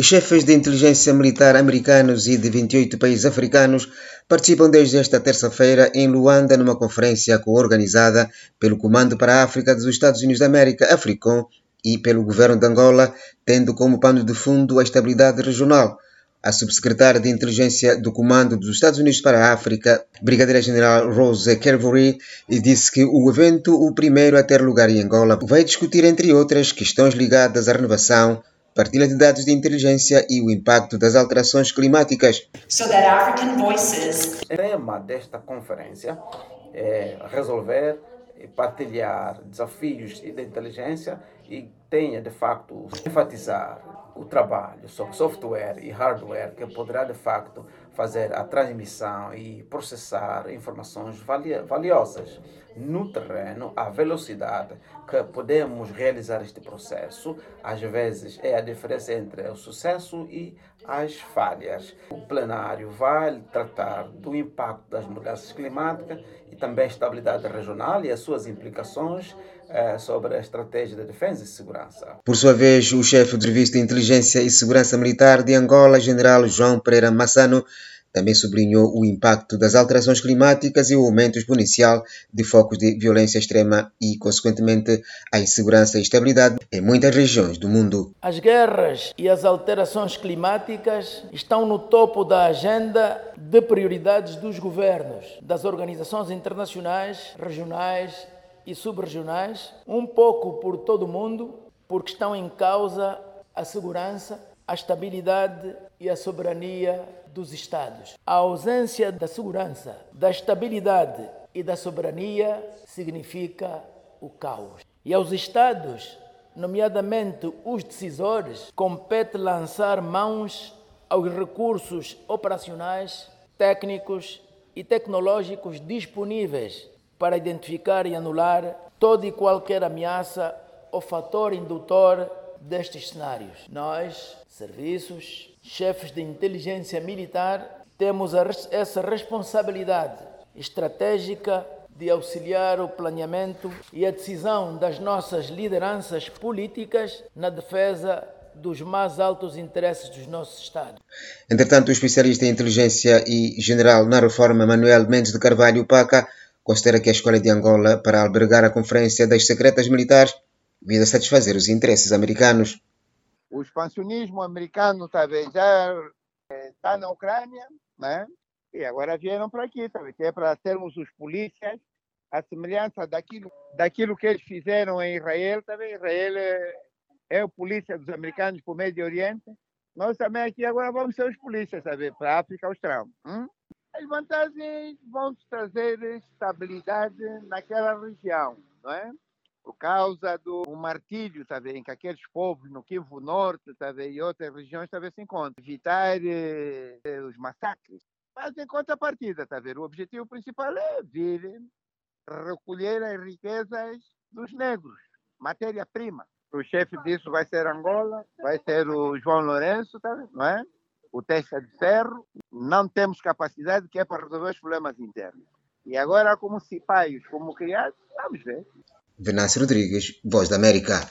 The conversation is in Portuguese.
Chefes de inteligência militar americanos e de 28 países africanos participam desde esta terça-feira em Luanda numa conferência co-organizada pelo Comando para a África dos Estados Unidos da América, AFRICOM, e pelo governo de Angola, tendo como pano de fundo a estabilidade regional. A subsecretária de Inteligência do Comando dos Estados Unidos para a África, Brigadeira-General Rose Kervory, disse que o evento, o primeiro a ter lugar em Angola, vai discutir, entre outras, questões ligadas à renovação, partilha de dados de inteligência e o impacto das alterações climáticas. So that African voices... O tema desta conferência é resolver e partilhar desafios de inteligência e tenha de facto enfatizar o trabalho sobre software e hardware que poderá de facto fazer a transmissão e processar informações valiosas no terreno, a velocidade que podemos realizar este processo, às vezes é a diferença entre o sucesso e as falhas. O plenário vai tratar do impacto das mudanças climáticas e também a estabilidade regional e as suas implicações eh, sobre a estratégia de defesa e segurança. Por sua vez, o chefe do Serviço de Inteligência e Segurança Militar de Angola, general João Pereira Massano, também sublinhou o impacto das alterações climáticas e o aumento exponencial de focos de violência extrema e, consequentemente, a insegurança e instabilidade em muitas regiões do mundo. As guerras e as alterações climáticas estão no topo da agenda de prioridades dos governos, das organizações internacionais, regionais e subregionais, um pouco por todo o mundo, porque estão em causa a segurança, a estabilidade e a soberania dos Estados. A ausência da segurança, da estabilidade e da soberania significa o caos. E aos Estados, nomeadamente os decisores, compete lançar mãos aos recursos operacionais, técnicos e tecnológicos disponíveis para identificar e anular toda e qualquer ameaça ou fator indutor destes cenários. Nós, serviços, chefes de inteligência militar, temos essa responsabilidade estratégica de auxiliar o planeamento e a decisão das nossas lideranças políticas na defesa dos mais altos interesses dos nossos Estados. Entretanto, o especialista em inteligência e general na reforma Manuel Mendes de Carvalho Paca considera que a escolha de Angola para albergar a conferência das secretas militares visa satisfazer os interesses americanos. O expansionismo americano talvez já está na Ucrânia, né? E agora vieram para aqui? Que é para sermos os polícias, a semelhança daquilo, daquilo que eles fizeram em Israel, também Israel é, é o polícia dos americanos para o Médio Oriente. Nós também aqui agora vamos ser os polícias? Para a África Austral. Hum? As vantagens vão trazer estabilidade naquela região, não é? Por causa do martírio, tá vendo, que aqueles povos no Kivu Norte, tá vendo, e outras regiões, tá vendo, se encontram. Evitar eh, os massacres. Mas em contrapartida, tá vendo, o objetivo principal é vir recolher as riquezas dos negros, matéria-prima. O chefe disso vai ser Angola, vai ser o João Lourenço, tá vendo, não é? O testa de ferro. Não temos capacidade que é para resolver os problemas internos. E agora, como cipaios, como criados, vamos ver. Venâncio Rodrigues, Voz da América.